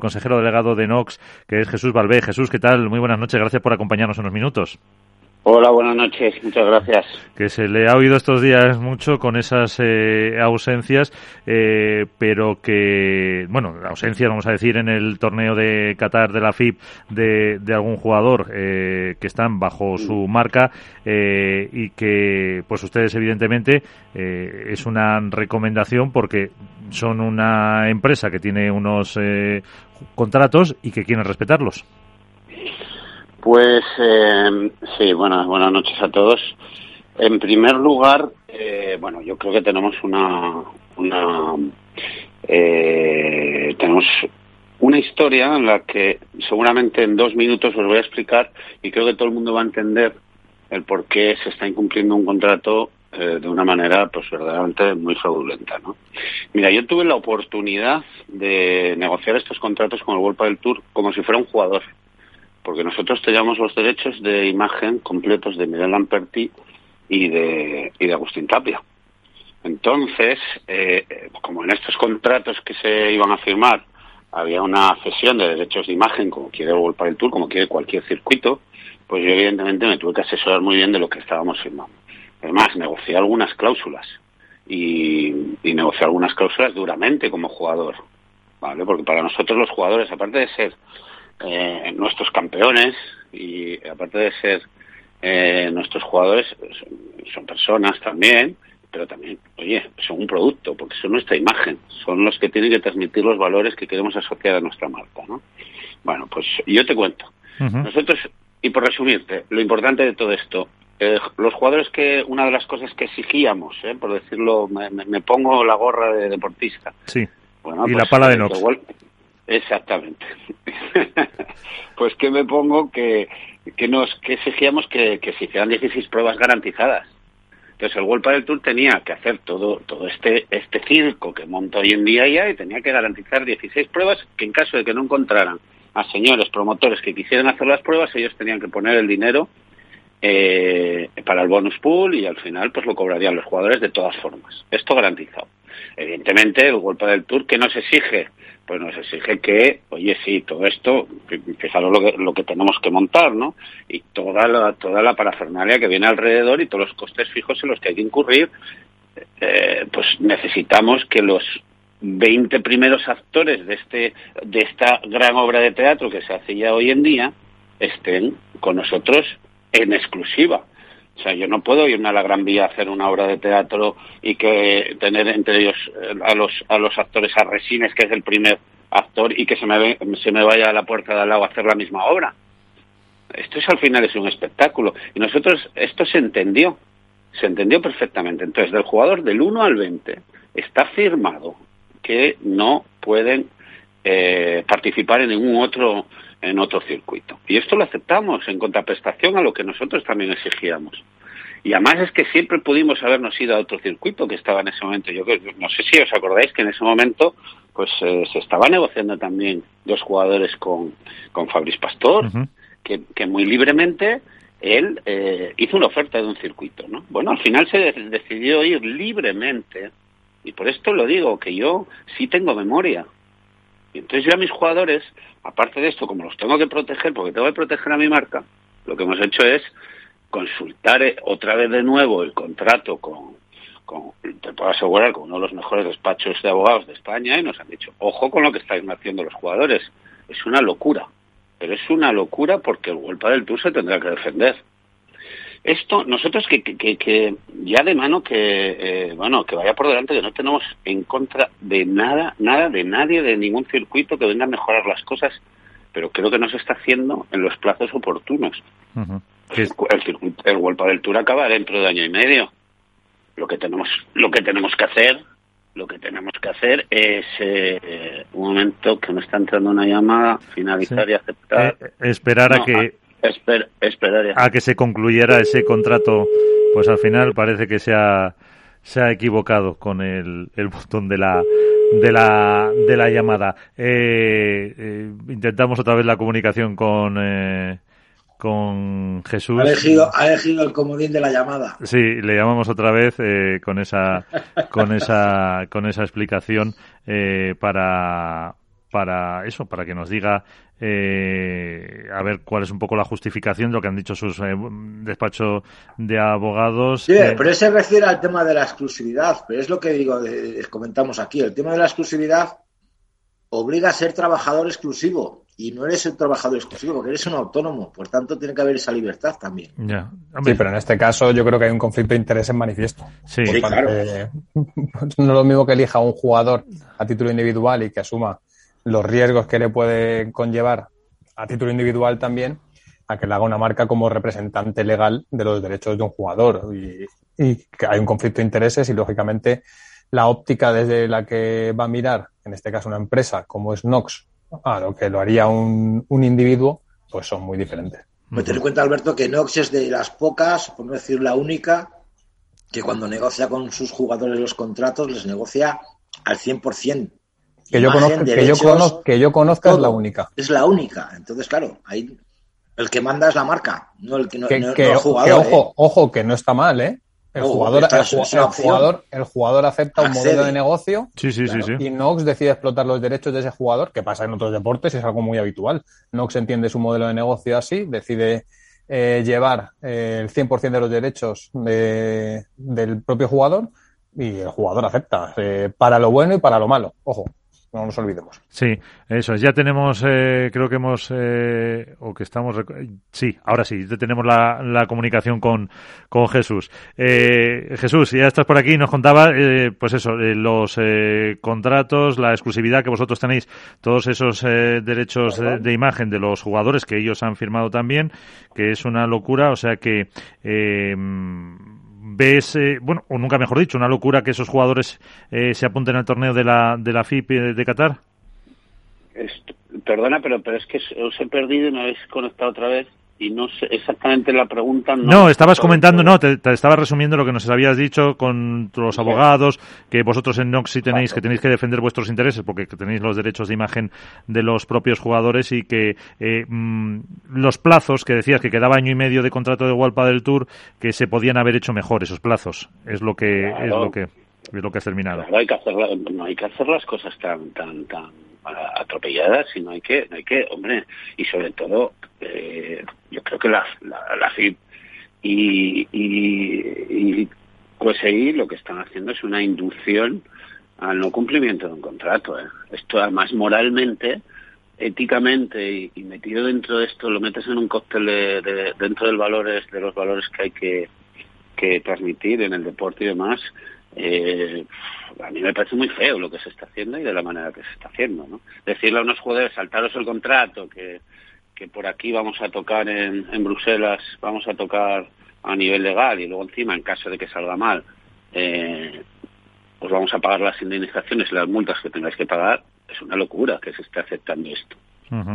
consejero delegado de Nox, que es Jesús Valvé. Jesús, ¿qué tal? Muy buenas noches, gracias por acompañarnos unos minutos. Hola, buenas noches, muchas gracias. Que se le ha oído estos días mucho con esas eh, ausencias, eh, pero que, bueno, ausencias, vamos a decir, en el torneo de Qatar de la FIP de, de algún jugador eh, que están bajo su marca y que, pues ustedes, evidentemente, es una recomendación porque son una empresa que tiene unos contratos y que quieren respetarlos. Pues eh, sí, buenas, buenas noches a todos. En primer lugar, eh, bueno, yo creo que tenemos una, una eh, tenemos una historia en la que seguramente en dos minutos os voy a explicar y creo que todo el mundo va a entender el por qué se está incumpliendo un contrato eh, de una manera pues verdaderamente muy fraudulenta, ¿no? Mira, yo tuve la oportunidad de negociar estos contratos con el World del Tour como si fuera un jugador porque nosotros teníamos los derechos de imagen completos de Miguel Lamperti y de, y de Agustín Tapia. Entonces, eh, como en estos contratos que se iban a firmar había una cesión de derechos de imagen, como quiere el World del Tour, como quiere cualquier circuito, pues yo evidentemente me tuve que asesorar muy bien de lo que estábamos firmando. Además, negocié algunas cláusulas y, y negocié algunas cláusulas duramente como jugador, ¿vale? Porque para nosotros los jugadores, aparte de ser eh, nuestros campeones y aparte de ser eh, nuestros jugadores son, personas también, pero también, oye, son un producto, porque son nuestra imagen, son los que tienen que transmitir los valores que queremos asociar a nuestra marca, ¿no? Bueno, pues yo te cuento. Nosotros, y por resumirte, lo importante de todo esto, eh, los jugadores que, una de las cosas que exigíamos, eh, por decirlo, me, pongo la gorra de deportista. Sí. Bueno, y la pues, pala de Nox. Exactamente. pues que me pongo que, que nos que exigíamos que, que se hicieran 16 pruebas garantizadas. Entonces el World del Tour tenía que hacer todo todo este este circo que monta hoy en día ya y tenía que garantizar 16 pruebas que en caso de que no encontraran a señores promotores que quisieran hacer las pruebas ellos tenían que poner el dinero eh, para el bonus pool y al final pues lo cobrarían los jugadores de todas formas. Esto garantizado. Evidentemente el golpe del Tour que nos exige pues nos exige que, oye, sí, todo esto, fijaros lo que, lo que tenemos que montar, ¿no? Y toda la, toda la parafernalia que viene alrededor y todos los costes fijos en los que hay que incurrir, eh, pues necesitamos que los 20 primeros actores de, este, de esta gran obra de teatro que se hace ya hoy en día estén con nosotros en exclusiva. O sea, yo no puedo irme a la Gran Vía a hacer una obra de teatro y que tener entre ellos eh, a los, a los actores a Resines, que es el primer actor, y que se me, se me vaya a la puerta de al lado a hacer la misma obra. Esto es al final es un espectáculo. Y nosotros, esto se entendió, se entendió perfectamente. Entonces, del jugador del 1 al 20 está firmado que no pueden eh, participar en ningún otro en otro circuito. Y esto lo aceptamos en contraprestación a lo que nosotros también exigíamos. Y además es que siempre pudimos habernos ido a otro circuito que estaba en ese momento. Yo no sé si os acordáis que en ese momento pues eh, se estaba negociando también dos jugadores con, con Fabriz Pastor, que, que, muy libremente él eh, hizo una oferta de un circuito. ¿no? Bueno, al final se decidió ir libremente, y por esto lo digo, que yo sí tengo memoria. Y entonces yo a mis jugadores aparte de esto, como los tengo que proteger, porque tengo que proteger a mi marca, lo que hemos hecho es consultar eh, otra vez de nuevo el contrato con, con, te puedo asegurar, con uno de los mejores despachos de abogados de España y nos han dicho, ojo con lo que están haciendo los jugadores, es una locura, pero es una locura porque el golpe del Tour se tendrá que defender. Esto, nosotros que, que, que ya de mano que, eh, bueno, que vaya por delante, que no tenemos en contra de nada, nada, de nadie, de ningún circuito que venga a mejorar las cosas, pero creo que no se está haciendo en los plazos oportunos. el, el, del Tour acaba dentro de año y medio. Lo que tenemos, lo que tenemos que hacer, lo que tenemos que hacer es eh, un momento que me está entrando una llamada, finalizar y aceptar. Eh, esperar a que Esper, a que se concluyera ese contrato, pues al final parece que se ha, se ha equivocado con el, el botón de la, de la, de la llamada. Eh, eh, intentamos otra vez la comunicación con, eh, con Jesús. Ha elegido, ha elegido el comodín de la llamada. Sí, le llamamos otra vez con esa, con esa, con esa explicación para para eso, para que nos diga eh, a ver cuál es un poco la justificación de lo que han dicho sus eh, despachos de abogados. Sí, pero se refiere al tema de la exclusividad, pero es lo que digo, comentamos aquí, el tema de la exclusividad obliga a ser trabajador exclusivo y no eres un trabajador exclusivo porque eres un autónomo, por tanto tiene que haber esa libertad también. Sí, pero en este caso yo creo que hay un conflicto de interés en manifiesto. Sí, claro. no es lo mismo que elija un jugador a título individual y que asuma los riesgos que le puede conllevar a título individual también a que le haga una marca como representante legal de los derechos de un jugador y, que hay un conflicto de intereses y lógicamente la óptica desde la que va a mirar, en este caso una empresa como es Nox, a lo que lo haría un, un individuo, pues son muy diferentes. Pues ten en cuenta, Alberto, que Nox es de las pocas, por no decir la única, que cuando negocia con sus jugadores los contratos, les negocia al 100%. Que yo, conozca, que, yo conozca, que yo conozca es la única. Es la única. Entonces, claro, ahí el que manda es la marca, no el, que, no, que, no, que, no el jugador. que ojo, ¿eh? ojo, que no está mal, ¿eh? El, jugador, el, jugador, el jugador acepta un modelo de negocio Sí, sí, sí, sí. y Nox decide explotar los derechos de ese jugador, que pasa en otros deportes, es algo muy habitual. Nox entiende su modelo de negocio así, decide eh, llevar eh, el 100% de los derechos de- del propio jugador y el jugador acepta, eh, para lo bueno y para lo malo. Ojo, no nos olvidemos. Sí, eso es. Ya tenemos, eh, creo que hemos, eh, o que estamos, sí, ahora sí, ya tenemos la, la comunicación con, con Jesús. Eh, Jesús, ya estás por aquí, nos contaba, eh, pues eso, eh, los eh, contratos, la exclusividad que vosotros tenéis, todos esos eh, derechos de, de imagen de los jugadores que ellos han firmado también, que es una locura, o sea que, eh, ves, eh, bueno, o nunca mejor dicho, una locura que esos jugadores eh, se apunten al torneo de la, de la FIP de, de Qatar. Est- perdona, pero, pero es que os he perdido y me habéis conectado otra vez y no sé exactamente la pregunta. No, No, estabas comentando, no, te, te estaba resumiendo lo que nos habías dicho con los abogados, que vosotros en Nox sí tenéis, que tenéis que defender vuestros intereses porque que tenéis los derechos de imagen de los propios jugadores y que eh, mm, los plazos que decías que quedaba año y medio de contrato de World del Tour, que se podían haber hecho mejor esos plazos. Es lo que, es lo que, es lo que has terminado. Claro, hay que hacer no hay que hacer las cosas tan tan tan atropelladas, sino hay que hay que hombre y sobre todo eh, yo creo que la la, la y, y, y QSI lo que están haciendo es una inducción al no cumplimiento de un contrato. ¿eh? Esto además moralmente éticamente y, y metido dentro de esto lo metes en un cóctel de- dentro del valores de los valores que hay que que transmitir en el deporte y demás eh, a mí me parece muy feo lo que se está haciendo y de la manera que se está haciendo ¿no? decirle a unos jugadores saltaros el contrato que que por aquí vamos a tocar en, en Bruselas vamos a tocar a nivel legal y luego encima en caso de que salga mal eh, os vamos a pagar las indemnizaciones y las multas que tengáis que pagar es una locura que se esté aceptando esto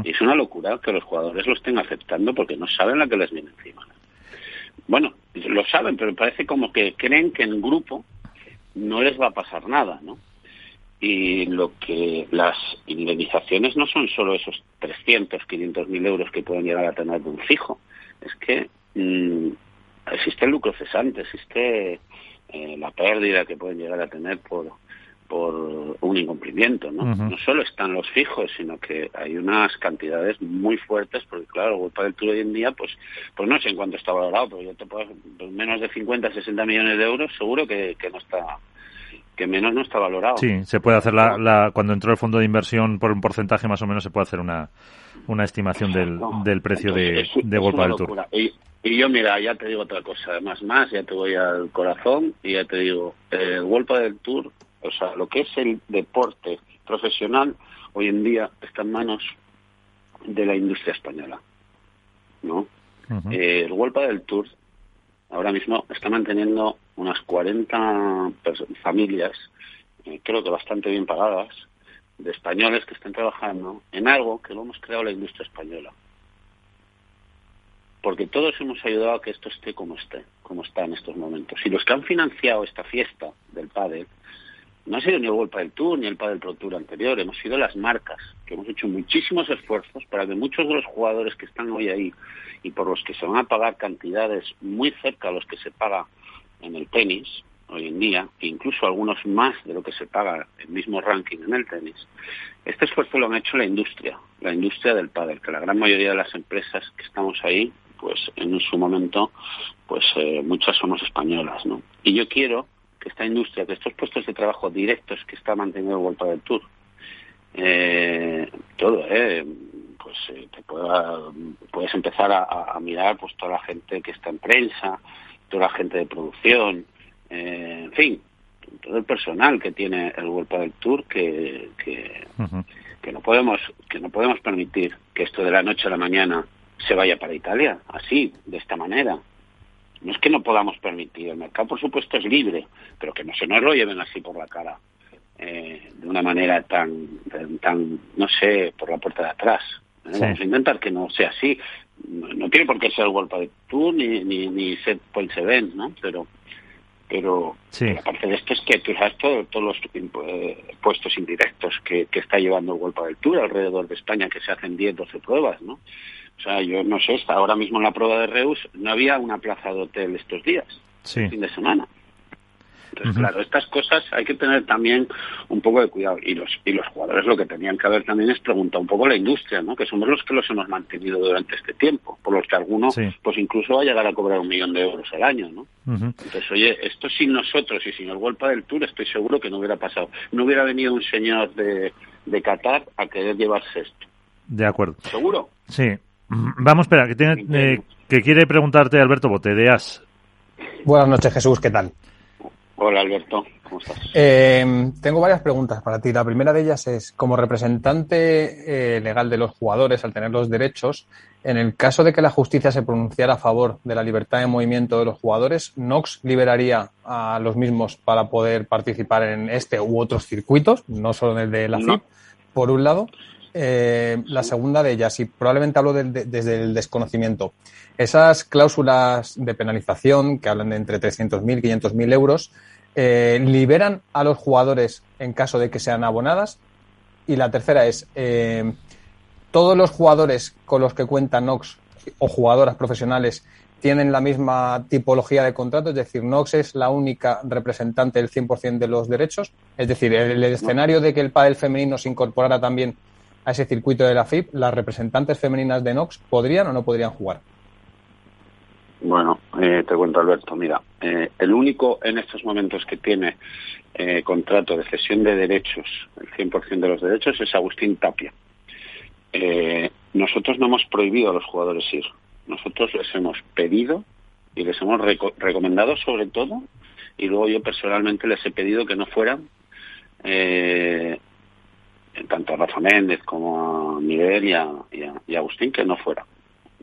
y es una locura que los jugadores lo estén aceptando porque no saben la que les viene encima. Bueno, lo saben, pero parece como que creen que en grupo no les va a pasar nada, ¿no? Y lo que las indemnizaciones no son solo esos 300, 500 mil euros que pueden llegar a tener de un fijo. Es que mm, existe el lucro cesante, existe eh, la pérdida que pueden llegar a tener por, por un incumplimiento, ¿no? No solo están los fijos, sino que hay unas cantidades muy fuertes, porque claro, World del Tour hoy en día, pues, pues no sé en cuánto está valorado, pero yo te puedo, pues menos de 50, 60 millones de euros, seguro que, que no está, que menos no está valorado. Sí, se puede hacer la, la- cuando entró el fondo de inversión por un porcentaje más o menos se puede hacer una, una estimación del, del precio de, es- de World del Tour. Y, y yo, mira, ya te digo otra cosa, además más, ya te voy al corazón y ya te digo, el World del Tour, o sea, lo que es el deporte profesional, hoy en día está en manos de la industria española, ¿no? Ujú. Eh, el World del Tour ahora mismo está manteniendo unas 40 pers- familias, eh, creo que bastante bien pagadas, de españoles que están trabajando en algo que lo hemos creado la industria española. Porque todos hemos ayudado a que esto esté como esté, como está en estos momentos. Y los que han financiado esta fiesta del pádel no ha sido ni el World del Tour ni el Padel Pro Tour anterior, hemos sido las marcas, que hemos hecho muchísimos esfuerzos para que muchos de los jugadores que están hoy ahí y por los que se van a pagar cantidades muy cerca a los que se paga en el tenis, hoy en día, incluso algunos más de lo que se paga el mismo ranking en el tenis, este esfuerzo lo han hecho la industria, la industria del pádel, que la gran mayoría de las empresas que estamos ahí, pues en su momento, pues eh, muchas somos españolas, ¿no? Y yo quiero que esta industria, que estos puestos de trabajo directos que está manteniendo el World del Tour, eh, todo, eh, pues eh, te pueda, puedes empezar a, mirar pues toda la gente que está en prensa, toda la gente de producción, eh, en fin, todo el personal que tiene el World del Tour que, que, que no podemos que no podemos permitir que esto de la noche a la mañana se vaya para Italia así de esta manera no es que no podamos permitir el mercado por supuesto es libre pero que no se nos lo lleven así por la cara eh, de una manera tan tan no sé por la puerta de atrás Vamos a intentar que no sea así. No, tiene por qué ser el World del Tour ni, ni, ni set points event, ¿no? Pero, pero aparte de esto es que tú sabes todos los eh, puestos indirectos que, que está llevando el World del Tour alrededor de España, que se hacen 10, 12 pruebas, ¿no? O sea, yo no sé, ahora mismo en la prueba de Reus no había una plaza de hotel estos días, fin de semana. Entonces, claro, estas cosas hay que tener también un poco de cuidado. Y los, y los jugadores lo que tenían que haber también es preguntar un poco a la industria, ¿no? Que somos los que los hemos mantenido durante este tiempo, por los que alguno, pues incluso va a llegar a cobrar un millón de euros al año, ¿no? Entonces, oye, esto sin nosotros y sin el golpe del Tour, estoy seguro que no hubiera pasado. No hubiera venido un señor de, de Qatar a querer llevarse esto. De acuerdo. ¿Seguro? Sí. Vamos, espera, que, tiene, eh, que quiere preguntarte Alberto Botedeas. Buenas noches, Jesús, ¿qué tal? Hola Alberto, ¿cómo estás? Eh, tengo varias preguntas para ti. La primera de ellas es, como representante eh, legal de los jugadores, al tener los derechos, en el caso de que la justicia se pronunciara a favor de la libertad de movimiento de los jugadores, ¿Nox liberaría a los mismos para poder participar en este u otros circuitos, no solo en el de la FIP, por un lado? Eh, la segunda de ellas, y probablemente hablo desde el desconocimiento, esas cláusulas de penalización que hablan de entre 300.000 y 500.000 euros, eh, ¿liberan a los jugadores en caso de que sean abonadas? Y la tercera es, eh, ¿todos los jugadores con los que cuenta Nox o jugadoras profesionales tienen la misma tipología de contrato? Es decir, Nox es la única representante del 100% de los derechos. Es decir, el, escenario de que el pádel femenino se incorporara también a ese circuito de la FIP, ¿las representantes femeninas de Nox podrían o no podrían jugar? Bueno, eh, te cuento Alberto, mira, eh, el único en estos momentos que tiene eh, contrato de cesión de derechos, el 100% de los derechos, es Agustín Tapia. nosotros no hemos prohibido a los jugadores ir, nosotros les hemos pedido y les hemos recomendado sobre todo, y luego yo personalmente les he pedido que no fueran, tanto a Rafa Méndez como a Miguel y a, y a Agustín, que no fueran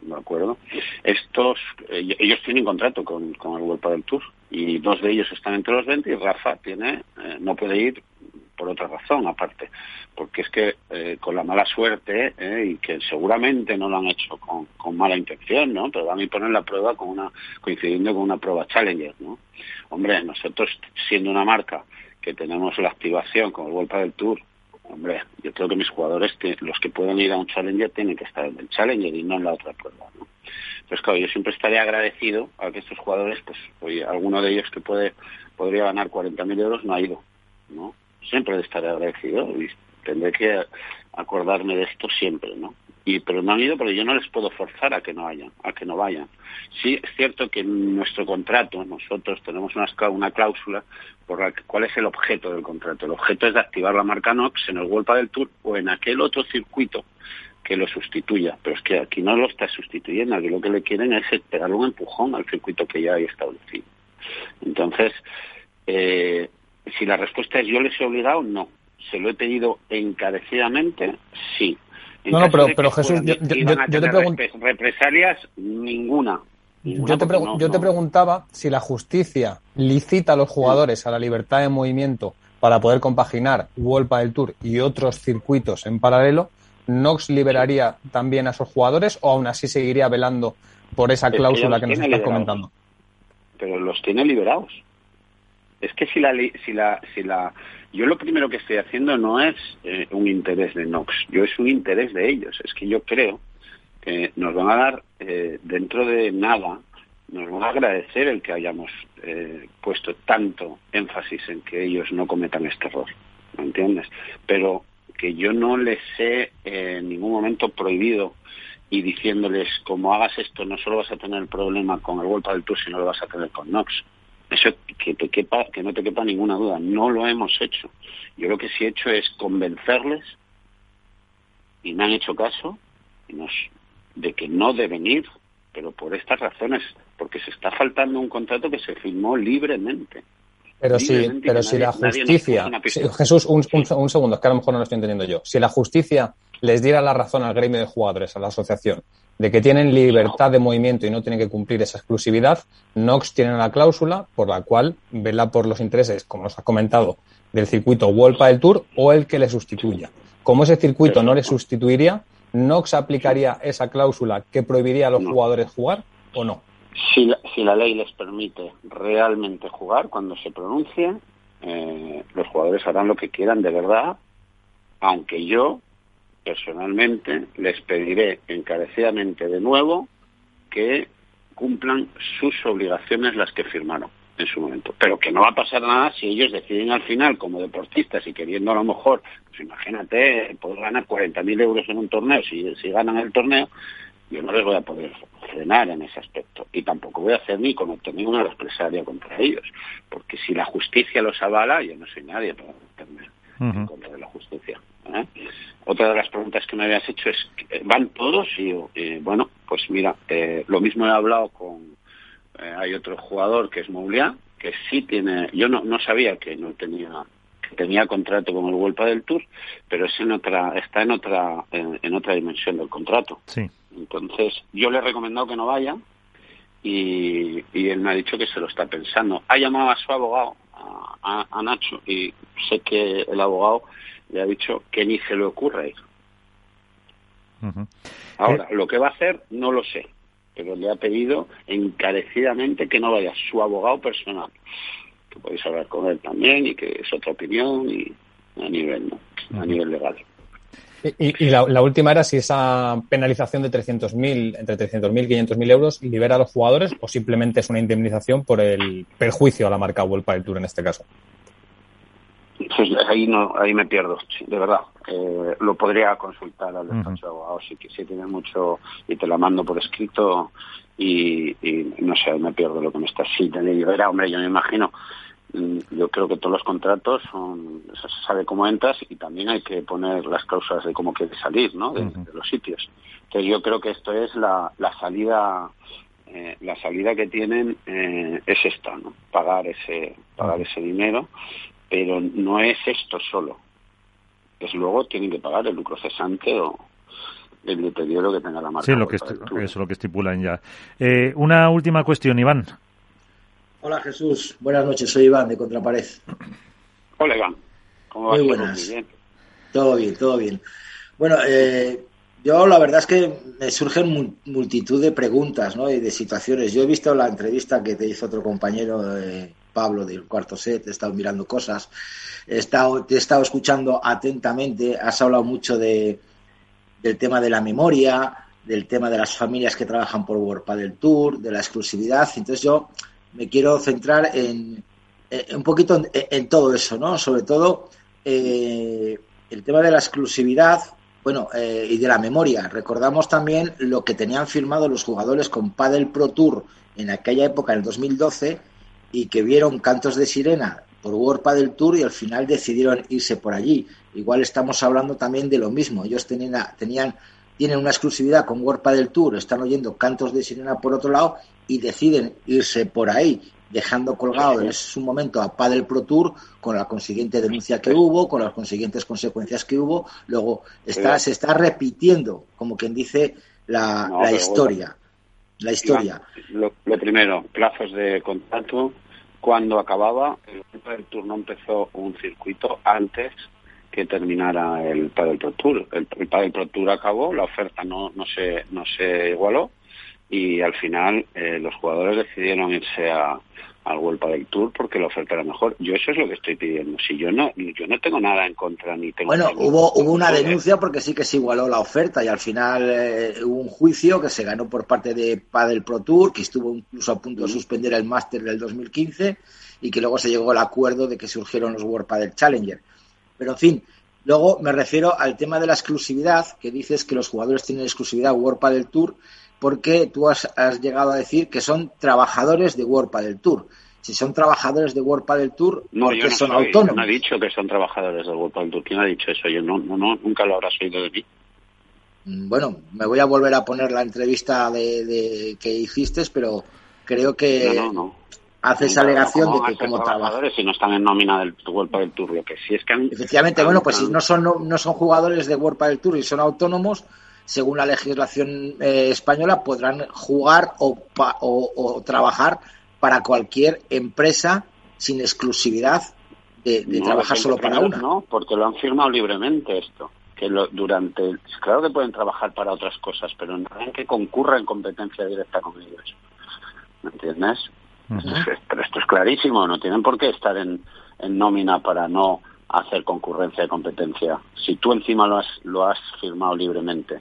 ¿de acuerdo? Estos, eh, ellos tienen contrato con, con el World del Tour y dos de ellos están entre los 20 y Rafa tiene, eh, no puede ir por otra razón aparte, porque es que eh, con la mala suerte y que seguramente no lo han hecho con, con, mala intención, ¿no? Pero van a poner la prueba con una coincidiendo con una prueba Challenger, ¿no? Hombre, nosotros siendo una marca que tenemos la activación con el World del Tour hombre, yo creo que mis jugadores, los que pueden ir a un Challenger, tienen que estar en el Challenger y no en la otra prueba, ¿no? Entonces, claro, yo siempre estaría agradecido a que estos jugadores, pues, oye, alguno de ellos que puede podría ganar 40.000 euros no ha ido, ¿no? Siempre estaré agradecido y tendré que acordarme de esto siempre, ¿no? Y, pero no han ido porque yo no les puedo forzar a que no vayan, a que no vayan. Sí, es cierto que en nuestro contrato nosotros tenemos una, una cláusula por la que, cuál es el objeto del contrato. El objeto es de activar la marca Nox en el World del Tour o en aquel otro circuito que lo sustituya. Pero es que aquí no lo está sustituyendo, aquí lo que le quieren es pegarle un empujón al circuito que ya hay establecido. Entonces, eh, si la respuesta es yo les he obligado, no. Se lo he pedido encarecidamente, sí. No, no, pero, pero Jesús, yo, te pregunto. Represalias, ninguna. yo, te yo te preguntaba si la justicia licita a los jugadores a la libertad de movimiento para poder compaginar World del Tour y otros circuitos en paralelo, ¿Nox liberaría también a esos jugadores o aún así seguiría velando por esa cláusula que, nos estás comentando? Pero los tiene liberados. Es que si la, si la, si la, yo lo primero que estoy haciendo no es eh, un interés de Nox, yo es un interés de ellos. Es que yo creo que nos van a dar eh, dentro de nada nos van a agradecer el que hayamos eh, puesto tanto énfasis en que ellos no cometan este error, ¿me entiendes? Pero que yo no les he en ningún momento prohibido y diciéndoles como hagas esto no solo vas a tener el problema con el World del Tour sino lo vas a tener con Nox eso que te quepa que no te quepa ninguna duda no lo hemos hecho yo lo que sí he hecho es convencerles y me han hecho caso de que no deben ir pero por estas razones porque se está faltando un contrato que se firmó libremente pero si, pero si la justicia. Jesús, un, un, segundo, es que a lo mejor no lo estoy entendiendo yo. Si la justicia les diera la razón al gremio de jugadores, a la asociación, de que tienen libertad de movimiento y no tienen que cumplir esa exclusividad, Nox tiene la cláusula por la cual vela por los intereses, como nos ha comentado, del circuito World del Tour o el que le sustituya. Como ese circuito no le sustituiría, ¿Nox aplicaría esa cláusula que prohibiría a los jugadores jugar o no? Si la, si la ley les permite realmente jugar cuando se pronuncie, eh, los jugadores harán lo que quieran de verdad, aunque yo personalmente les pediré encarecidamente de nuevo que cumplan sus obligaciones las que firmaron en su momento. Pero que no va a pasar nada si ellos deciden al final, como deportistas y queriendo a lo mejor, pues imagínate, poder ganar 40.000 euros en un torneo, si, ganan el torneo, yo no les voy a poder frenar en ese aspecto y tampoco voy a hacer ni cometer ninguna represalia contra ellos, porque si la justicia los avala, yo no soy nadie para meterme en contra de la justicia. ¿eh? Otra de las preguntas que me habías hecho es, ¿van todos? Y eh, bueno, pues mira, eh, lo mismo he hablado con, hay otro jugador que es Mouliá, que sí tiene, yo no, no sabía que no tenía que tenía contrato con el Vuelta del Tour, pero es en otra, está en otra, en otra dimensión del contrato. Sí. Entonces, yo le he recomendado que no vaya y, él me ha dicho que se lo está pensando. Ha llamado a su abogado, a, Nacho, y sé que el abogado le ha dicho que ni se le ocurra ir. Ahora, lo que va a hacer no lo sé, pero le ha pedido encarecidamente que no vaya. Su abogado personal, que podéis hablar con él también y que es otra opinión y a nivel, a nivel legal. Y, la, última era si esa penalización de 300.000, entre 300.000 y 500.000 euros, libera a los jugadores o simplemente es una indemnización por el perjuicio a la marca World del Tour en este caso. Pues ahí no, ahí me pierdo, de verdad. Eh, lo podría consultar al despacho de abogados si, si tiene mucho y te la mando por escrito y, no sé, me pierdo lo que me está así. Te libera, hombre, yo me imagino yo creo que todos los contratos son, se sabe cómo entras y también hay que poner las cláusulas de cómo quieres salir, ¿no? De, los sitios. Entonces yo creo que esto es la, la salida, eh, la salida que tienen eh, es esta, ¿no? Pagar ese, pagar ese dinero, pero no es esto solo. Es luego tienen que pagar el lucro cesante o, el deterioro que tenga la marca. Sí, lo que eso es lo que estipulan ya. Eh, una última cuestión, Iván. Hola Jesús, buenas noches, soy Iván de Contrapared. Hola Iván, ¿cómo vas? Muy buenas. bien? Todo bien, todo bien. Bueno, eh, yo la verdad es que me surgen multitud de preguntas ¿no? y de situaciones. Yo he visto la entrevista que te hizo otro compañero, eh, Pablo, del cuarto set, he estado mirando cosas, he estado, te he estado escuchando atentamente, has hablado mucho de, del tema de la memoria, del tema de las familias que trabajan por World del Tour, de la exclusividad. Entonces yo me quiero centrar en, un poquito en, todo eso, ¿no? Sobre todo eh, el tema de la exclusividad, bueno, eh, y de la memoria. Recordamos también lo que tenían firmado los jugadores con Padel Pro Tour en aquella época, en el 2012, y que vieron cantos de sirena por World Padel Tour y al final decidieron irse por allí. Igual estamos hablando también de lo mismo. Ellos tenían, tenían tienen una exclusividad con World Padel Tour, están oyendo cantos de sirena por otro lado y deciden irse por ahí, dejando colgado en su momento a Padel Pro Tour con la consiguiente denuncia que hubo, con las consiguientes consecuencias que hubo. Luego está, se está repitiendo, como quien dice, la, historia. la historia. Lo, primero, plazos de contrato. Cuando acababa, el Padel Tour no empezó un circuito antes que terminara el Padel Pro Tour. El, el Padel Pro Tour acabó, la oferta no, no, se, no se igualó y al final eh, los jugadores decidieron irse a, al World del Tour porque la oferta era mejor. Yo eso es lo que estoy pidiendo. Si yo no, yo no tengo nada en contra ni tengo. Bueno, hubo hubo una denuncia porque sí que se igualó la oferta y al final eh, hubo un juicio que se ganó por parte de Padel Pro Tour que estuvo incluso a punto de suspender el máster del 2015 y que luego se llegó al acuerdo de que surgieron los World Padel Challenger. Pero en fin, luego me refiero al tema de la exclusividad que dices que los jugadores tienen exclusividad World Padel Tour porque tú has, llegado a decir que son trabajadores de World del Tour. Si son trabajadores de World del Tour, no, yo no son autónomos. no he dicho que son trabajadores de World del Tour. ¿Quién ha dicho eso? Yo no, no, nunca lo habrás oído de mí. Mm, bueno, me voy a volver a poner la entrevista de, que hiciste, pero creo que haces alegación de que como trabajadores si no están en nómina del World del Tour, lo que sí es que efectivamente, bueno, pues si no son no, son jugadores de World del Tour y son autónomos, según la legislación eh, española, podrán jugar o, trabajar para cualquier empresa sin exclusividad de, trabajar solo para una. No, porque lo han firmado libremente esto. Que lo, durante. Claro que pueden trabajar para otras cosas, pero no hay que concurra en competencia directa con ellos. ¿Me entiendes? pero esto es clarísimo, no tienen por qué estar en, en nómina para no hacer concurrencia de competencia. Si tú encima lo has, lo has firmado libremente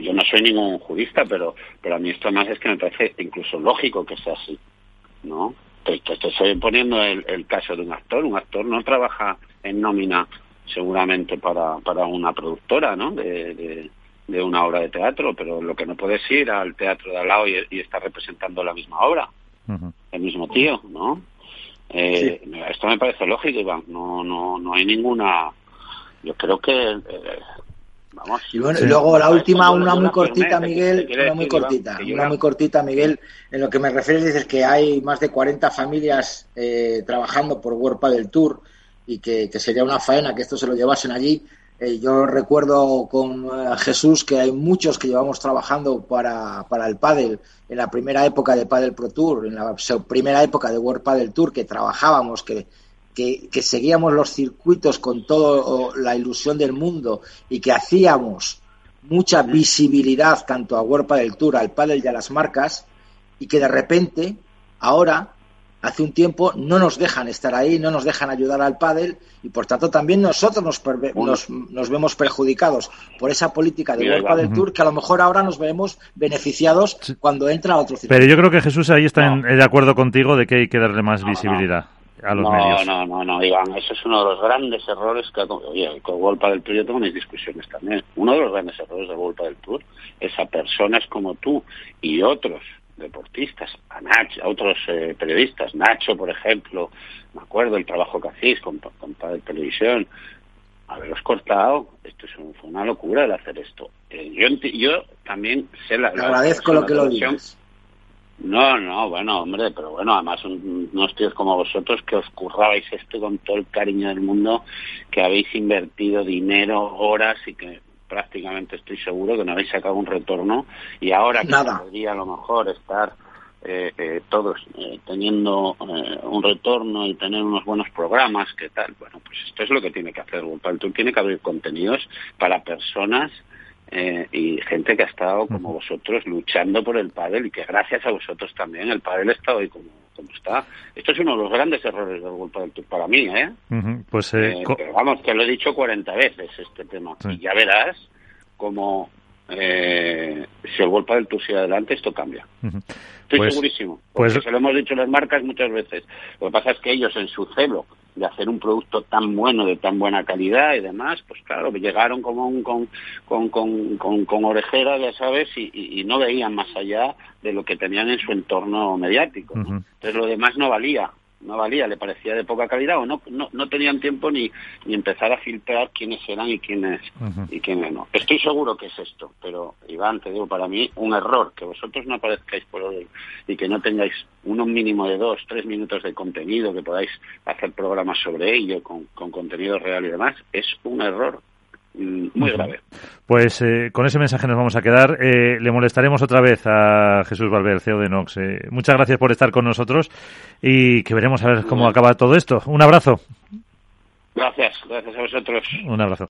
yo no soy ningún jurista, pero, pero a mí esto más es que me parece incluso lógico que sea así, ¿no? Te, estoy poniendo el, caso de un actor. Un actor no trabaja en nómina seguramente para, para una productora, ¿no? De, de, una obra de teatro, pero lo que no puedes ir al teatro de al lado y, estar representando la misma obra, el mismo tío, ¿no? Eh, Esto me parece lógico, Iván. No, no, no hay ninguna. Yo creo que eh, y bueno, y luego la última, una muy cortita, Miguel, una muy cortita, una muy cortita, Miguel, en lo que me refieres dices que hay más de 40 familias eh, trabajando por World del Tour y que, sería una faena que esto se lo llevasen allí. Eh, yo recuerdo con eh, Jesús que hay muchos que llevamos trabajando para, para el pádel en la primera época de Padel Pro Tour, en la primera época de World Padel Tour, que trabajábamos, que que, seguíamos los circuitos con toda la ilusión del mundo y que hacíamos mucha visibilidad tanto a World del Tour, al Padel y a las marcas, y que de repente, ahora, hace un tiempo, no nos dejan estar ahí, no nos dejan ayudar al Padel, y por tanto también nosotros nos, nos, vemos perjudicados por esa política de World del Tour, que a lo mejor ahora nos veremos beneficiados cuando entra otro circuito. Pero yo creo que Jesús ahí está de acuerdo contigo de que hay que darle más visibilidad no, No, no, no, Iván, eso es uno de los grandes errores que... Oye, con Golpa del Tour yo tengo mis discusiones también. Uno de los grandes errores de Golpa del Tour es a personas como tú y otros deportistas, a Nacho, a otros eh, periodistas, Nacho, por ejemplo, me acuerdo el trabajo que hacéis con, con Padel Televisión, haberos cortado, esto es una locura el hacer esto. Eh, yo, yo también sé la... agradezco lo que lo digas no, no, bueno, hombre, pero bueno, además unos tíos como vosotros que os currabais esto con todo el cariño del mundo, que habéis invertido dinero, horas y que prácticamente estoy seguro que no habéis sacado un retorno y ahora que podría a lo mejor estar eh, eh, todos eh, teniendo un retorno y tener unos buenos programas, ¿qué tal? Bueno, pues esto es lo que tiene que hacer Tour tiene que abrir contenidos para personas eh, y gente que ha estado como vosotros luchando por el pádel y que gracias a vosotros también el pádel está hoy como, como está. Esto es uno de los grandes errores del World del Tour para mí, ¿eh? pues, eh, eh pero vamos, que lo he dicho 40 veces este tema. Y ya verás como eh, si el World del Tour sigue adelante, esto cambia. Estoy pues, segurísimo. Porque pues, se lo hemos dicho las marcas muchas veces. Lo que pasa es que ellos en su celo de hacer un producto tan bueno, de tan buena calidad y demás, pues claro, llegaron como un, con, con, con, con, orejera, ya sabes, y, y, no veían más allá de lo que tenían en su entorno mediático. Entonces lo demás no valía no valía, le parecía de poca calidad o no, no, no tenían tiempo ni, ni empezar a filtrar quiénes eran y quiénes, y quiénes no. Estoy seguro que es esto, pero Iván, te digo, para mí un error que vosotros no aparezcáis por hoy y que no tengáis uno mínimo de dos, tres minutos de contenido, que podáis hacer programas sobre ello con, con contenido real y demás, es un error muy grave. Pues eh, con ese mensaje nos vamos a quedar. Eh, le molestaremos otra vez a Jesús Valver, CEO de Nox. Eh, muchas gracias por estar con nosotros y que veremos a ver cómo acaba todo esto. Un abrazo. Gracias, gracias a vosotros. Un abrazo.